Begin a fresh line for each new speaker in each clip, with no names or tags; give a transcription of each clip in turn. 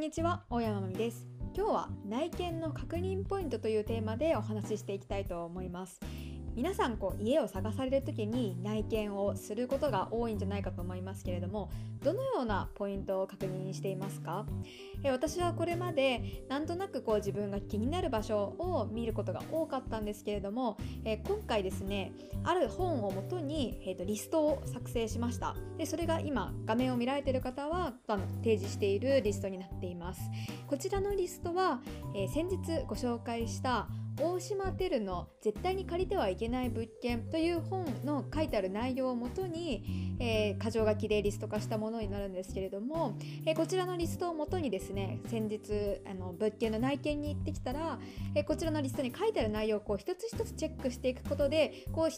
んにちは大山まみです。今日は内見の確認ポイントというテーマでお話ししていきたいと思います。皆さんこう家を探される時に内見をすることが多いんじゃないかと思いますけれどもどのようなポイントを確認していますか？え私はこれまでなんとなくこう自分が気になる場所を見ることが多かったんですけれども、え今回ですねある本をもとに、えーと、リストを作成しました。でそれが今画面を見られている方はあの提示しているリストになっています。こちらのリストは、えー、先日ご紹介した大島テルの「絶対に借りてはいけない物件」という本の書いてある内容をもとに、えー、箇条書きでリスト化したものになるんですけれども、えー、こちらのリストをもとにですね先日あの物件の内見に行ってきたら、えー、こちらのリストに書いてある内容をこう一つ一つチェックしていくことでこう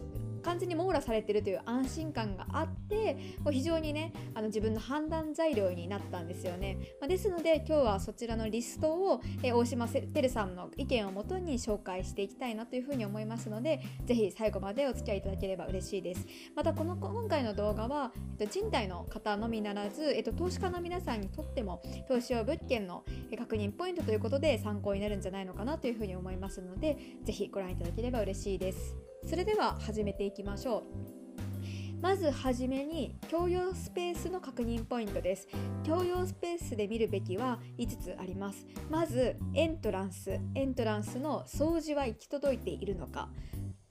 完全に網羅されてるという安心感があってこう非常にねあの自分の判断材料になったんですよね、まあ、ですので今日はそちらのリストを、え大島てるさんの意見をもとに紹介していきたいなというふうに思いますのでぜひ最後までお付き合いいただければ嬉しいです。またこの今回の動画は、えっと、賃貸の方のみならず、えっと、投資家の皆さんにとっても投資用物件の確認ポイントということで参考になるんじゃないのかなというふうに思いますのでぜひご覧いただければ嬉しいです。それでは始めていきましょう。まずはじめに共用スペースの確認ポイントです。共用スペースで見るべきは5つあります。まずエントランス。エントランスの掃除は行き届いているのか。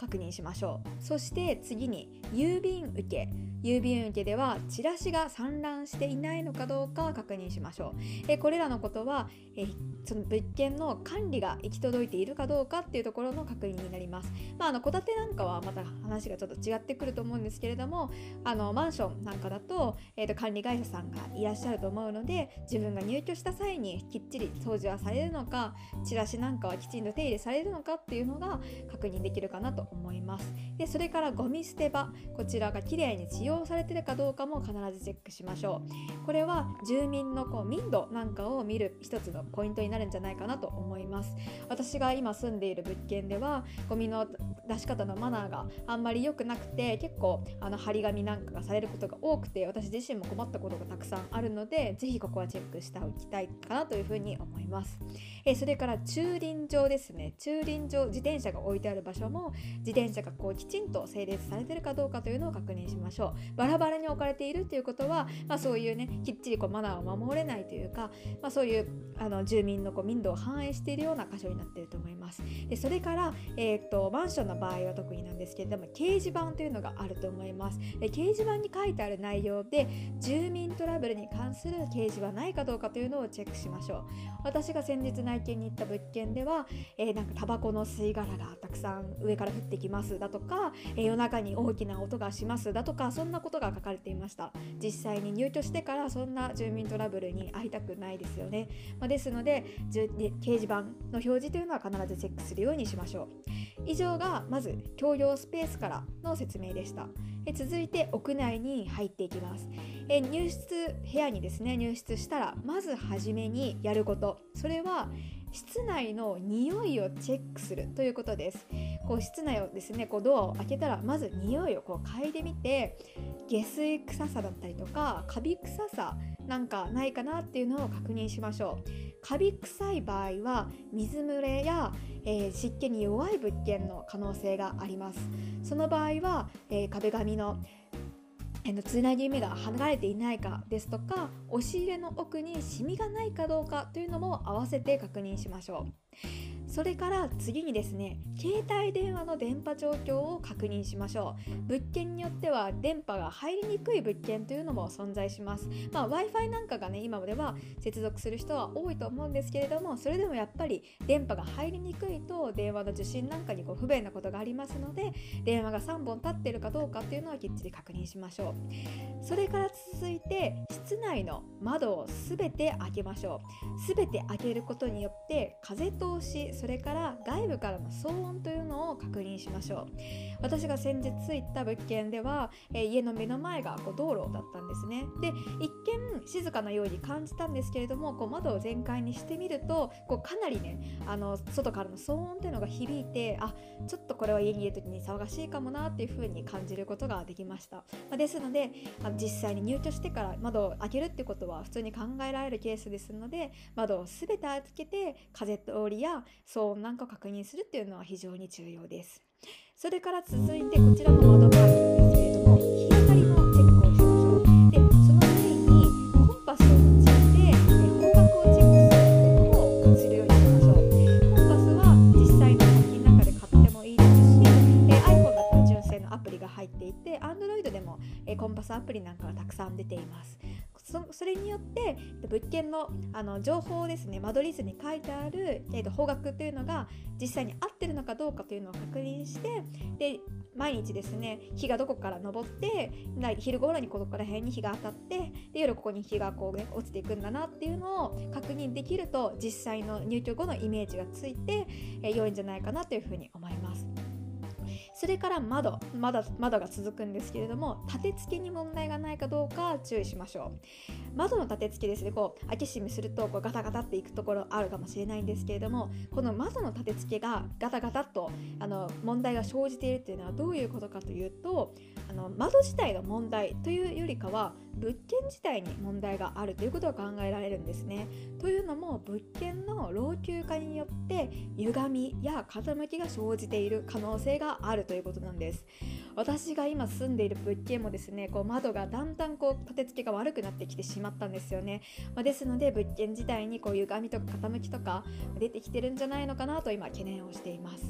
確認しましょう。そして次に郵便受け。郵便受けではチラシが散乱していないのかどうか確認しましょう。えこれらのことはえその物件の管理が行き届いているかどうかっていうところの確認になります。まあの戸建てなんかはまた話がちょっと違ってくると思うんですけれどもあのマンションなんかだと,、えーと、管理会社さんがいらっしゃると思うので自分が入居した際にきっちり掃除はされるのかチラシなんかはきちんと手入れされるのかっていうのが確認できるかなと思います。でそれからゴミ捨て場。こちらがきれいに使用されてるかどうかも必ずチェックしましょう。これは住民のこう民度なんかを見る一つのポイントになるんじゃないかなと思います。私が今住んでいる物件ではゴミの出し方のマナーがあんまり良くなくて結構あの張り紙なんかがされることが多くて私自身も困ったことがたくさんあるのでぜひここはチェックしておきたいかなというふうに思います。えそれから駐輪場ですね。駐輪場自転車が置いてある場所も自転車がこうきちんと整列されてるかどうかというのを確認しましょう。バラバラに置かれているということは、まあ、そういうねきっちりこうマナーを守れないというか、まあ、そういうあの住民のこう民度を反映しているような箇所になっていると思います。でそれから、えーと、マンションの場合は特になんですけれども掲示板というのがあると思います。で掲示板に書いてある内容で住民トラブルに関する掲示はないかどうかというのをチェックしましょう。私が先日内見に行った物件では、えー、なんかタバコの吸い殻がたくさん上から降ってきますだとか、え、夜中に大きな音がしますだとかそんなことが書かれていました。実際に入居してからそんな住民トラブルに遭いたくないですよね、まあ、ですので掲示板の表示というのは必ずチェックするようにしましょう。以上がまず共用スペースからの説明でした。え続いて屋内に入っていきます。え入室部屋にですね入室したらまず初めにやること。それは室内の匂いをチェックするということです。こう室内をですねこうドアを開けたらまず匂いをこう嗅いでみて下水臭さだったりとかカビ臭さなんかないかなっていうのを確認しましょうカビ臭い場合は水漏れや、えー、湿気に弱い物件の可能性がありますその場合は、えー、壁紙のつなぎ目が離れていないかですとか押し入れの奥にシミがないかどうかというのも合わせて確認しましょう。それから次にですね携帯電話の電波状況を確認しましょう。物件によっては電波が入りにくい物件というのも存在します、まあ、w i f i なんかがね今までは接続する人は多いと思うんですけれどもそれでもやっぱり電波が入りにくいと電話の受信なんかにこう不便なことがありますので電話が3本立ってるかどうかっていうのはきっちり確認しましょう。それから続いて室内の窓を全て開けましょう。全て開けることによって風通しそれから外部からの騒音というのを確認しましょう。私が先日行った物件では、え、家の目の前がこう道路だったんですね。で一見静かなように感じたんですけれどもこう窓を全開にしてみるとこうかなりねあの外からの騒音っていうのが響いてあちょっとこれは家にいる時に騒がしいかもなっていう風に感じることができました、まあ、ですのであの実際に入居してから窓を開けるってことは普通に考えられるケースですので窓を全て開けて風通りや騒音なんかを確認するっていうのは非常に重要です。それから続いてこちらの窓マークですけれども日当たりのチェックをしましょうでその際にコンパスを用いて方角をチェックすることをするようにしましょうコンパスは実際の先の中で買ってもいいですし iPhone だったら純正のアプリが入っていて Android でもコンパスアプリなんかがたくさん出ています。それによって物件のあの情報ですね間取り図に書いてある、えー、と方角というのが実際に合ってるのかどうかというのを確認してで毎日ですね日がどこから昇って昼頃にここら辺に日が当たってで夜ここに日がこう、ね、落ちていくんだなっていうのを確認できると実際の入居後のイメージがついて、えー、良いんじゃないかなというふうに思います。それから窓まだ窓が続くんですけれども立て付けに問題がないかどうか注意しましょう。窓の立て付けですねこう開け閉めするとこうガタガタっていくところあるかもしれないんですけれどもこの窓の立て付けがガタガタっとあの問題が生じているっていうのはどういうことかというとあの窓自体の問題というよりかは物件自体に問題があるということが考えられるんですね。というのも物件の老朽化によって歪みや傾きが生じている可能性があるということなんです。私が今住んでいる物件もですねこう窓がだんだんこう立て付けが悪くなってきてしまったんですよね。まあ、ですので物件自体にこう歪みとか傾きとか出てきてるんじゃないのかなと今懸念をしています。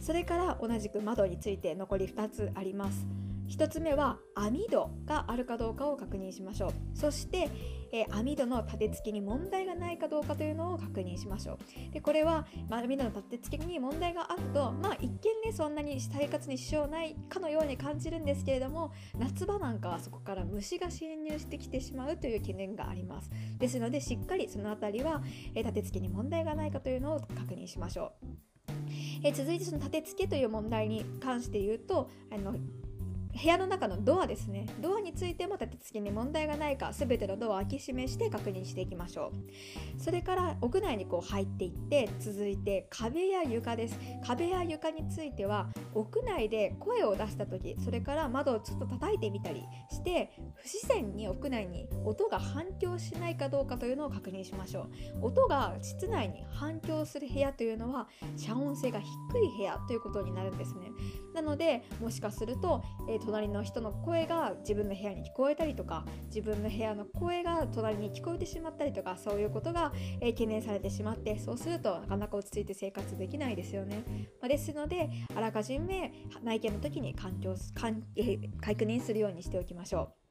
それから同じく窓について残り2つあります。1つ目は網戸があるかどうかを確認しましょう。そして、えー、網戸の立て付けに問題がないかどうかというのを確認しましょう。でこれは、まあ、網戸の立て付けに問題があるとまあ一見ねそんなに生活に支障ないかのように感じるんですけれども夏場なんかはそこから虫が侵入してきてしまうという懸念があります。ですのでしっかりその辺りは、えー、立て付けに問題がないかというのを確認しましょう。え続いてその立て付けという問題に関して言うとあの部屋の中のドアですね。ドアについても立て付けに問題がないか全てのドアを開け閉めして確認していきましょう。それから屋内にこう入っていって続いて壁や床です。壁や床については屋内で声を出した時それから窓をちょっと叩いてみたりして不自然に屋内に音が反響しないかどうかというのを確認しましょう。音が室内に反響する部屋というのは遮音性が低い部屋ということになるんですね。なのでもしかすると、えー隣の人の声が自分の部屋に聞こえたりとか自分の部屋の声が隣に聞こえてしまったりとかそういうことが、えー、懸念されてしまってそうするとなかなか落ち着いて生活できないですよね、まあ、ですのであらかじめ内見の時に環境かん、えー、確認するようにしておきましょう。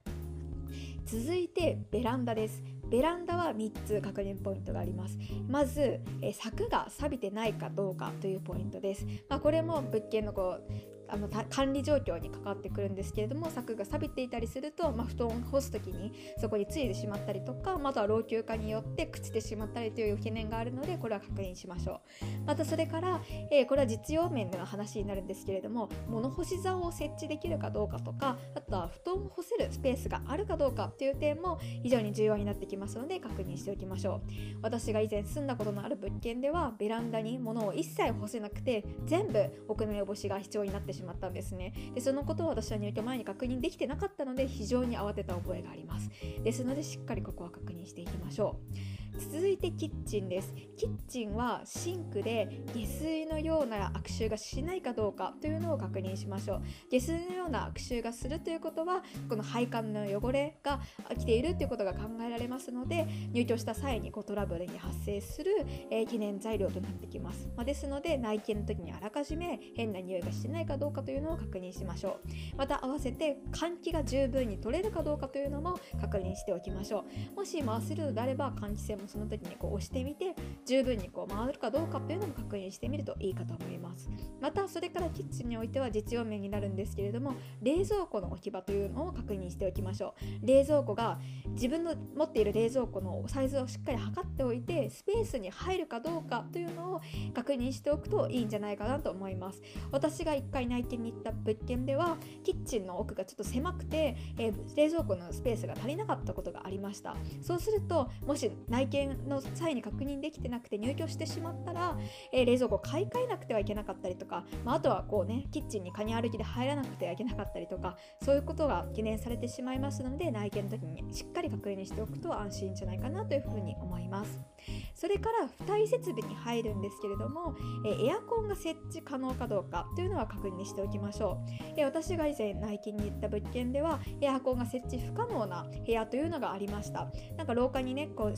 続いてベランダです。ベランダは3つ確認ポイントがあります。まず、え柵が錆びてないかどうかというポイントです、まあ、これも物件のこうあの管理状況にかかってくるんですけれども柵が錆びていたりすると、まあ、布団を干す時にそこについてしまったりとかまたは老朽化によって朽ちてしまったりという懸念があるのでこれは確認しましょう。またそれから、えー、これは実用面での話になるんですけれども物干し竿を設置できるかどうかとかあとは布団を干せるスペースがあるかどうかっていう点も非常に重要になってきますので確認しておきましょう。私が以前住んだことのある物件ではベランダに物を一切干せなくて全部屋内干しが必要になってしましまったんですね。でそのことを私は入居前に確認できてなかったので非常に慌てた覚えがあります。ですのでしっかりここは確認していきましょう。続いてキッチンです。キッチンはシンクで下水のような悪臭がしないかどうかというのを確認しましょう。下水のような悪臭がするということはこの配管の汚れが来ているということが考えられますので入居した際にこうトラブルに発生する、えー、懸念材料となってきます、まあ、ですので内見の時にあらかじめ変な匂いがしないかどうかというのを確認しましょう。また合わせて換気が十分に取れるかどうかというのも確認しておきましょう。もし回せるのであれば換気扇もその時にこう押してみて十分にこう回るかどうかっていうのも確認してみるといいかと思います。またそれからキッチンにおいては実用面になるんですけれども冷蔵庫の置き場というのを確認しておきましょう。冷蔵庫が自分の持っている冷蔵庫のサイズをしっかり測っておいてスペースに入るかどうかというのを確認しておくといいんじゃないかなと思います。私が1回内見に行った物件ではキッチンの奥がちょっと狭くて、えー、冷蔵庫のスペースが足りなかったことがありました。そうするともし内見の際に確認できてなくて入居してしまったら、えー、冷蔵庫買い替えなくてはいけなかったりとか、まあ、あとはこうねキッチンにカニ歩きで入らなくてはいけなかったりとかそういうことが懸念されてしまいますので内見の時にしっかり確認しておくと安心じゃないかなというふうに思います。それから付帯設備に入るんですけれども、えエアコンが設置可能かどうかというのは確認しておきましょう、え私が以前内勤に行った物件ではエアコンが設置不可能な部屋というのがありました。なんか廊下にねこう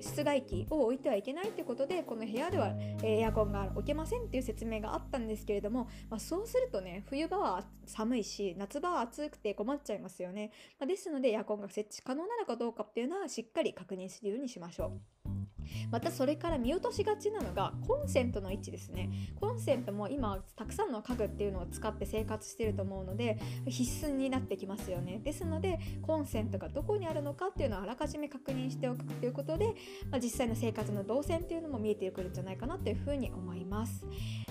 室外機を置いてはいけないということでこの部屋ではエアコンが置けませんっていう説明があったんですけれども、まあ、そうするとね冬場は寒いし夏場は暑くて困っちゃいますよね、まあ、ですのでエアコンが設置可能なのかどうかっていうのはしっかり確認するようにしましょう。またそれから見落としがちなのがコンセントの位置ですね。コンセントも今たくさんの家具っていうのを使って生活してると思うので必須になってきますよね。ですのでコンセントがどこにあるのかっていうのをあらかじめ確認しておくということで、まあ、実際の生活の動線っていうのも見えてくるんじゃないかなというふうに思います。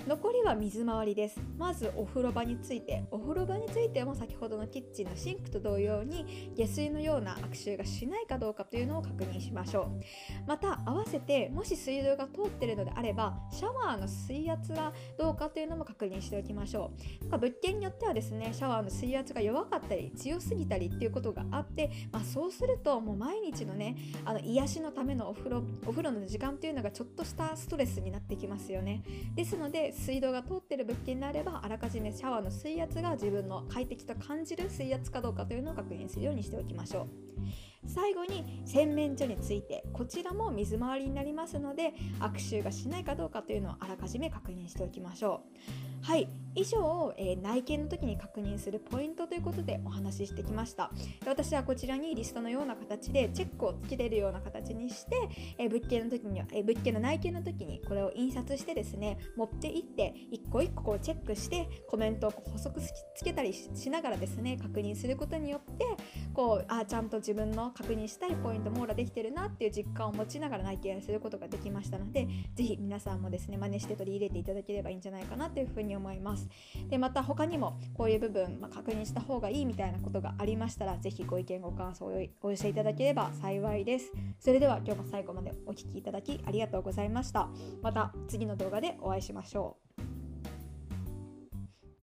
残りは水回りです。まずお風呂場について。お風呂場についても先ほどのキッチンのシンクと同様に下水のような悪臭がしないかどうかというのを確認しましょう。また合わせてもし水道が通ってるのであればシャワーの水圧がどうかというのも確認しておきましょう。物件によってはですねシャワーの水圧が弱かったり強すぎたりっていうことがあって、まあ、そうするともう毎日のねあの癒しのためのお風呂お風呂の時間というのがちょっとしたストレスになってきますよね。ですので水道が通ってる物件であればあらかじめシャワーの水圧が自分の快適と感じる水圧かどうかというのを確認するようにしておきましょう。最後に洗面所についてこちらも水回りになりますので悪臭がしないかどうかというのをあらかじめ確認しておきましょう。はい。以上、えー、内見の時に確認するポイントということでお話ししてきました。私はこちらにリストのような形でチェックをつけれるような形にして、えー、物件の時には、えー、物件の内見の時にこれを印刷してですね持っていって一個一個こうチェックしてコメントを補足つけたりしながらですね確認することによってこうあちゃんと自分の確認したいポイント網羅できてるなっていう実感を持ちながら内見することができましたので是非皆さんもですね真似して取り入れていただければいいんじゃないかなというふうに思います。ます。でまた他にもこういう部分、まあ、確認した方がいいみたいなことがありましたら是非ご意見ご感想をお寄せいただければ幸いです。それでは今日も最後までお聴きいただきありがとうございました。また次の動画でお会いしましょう。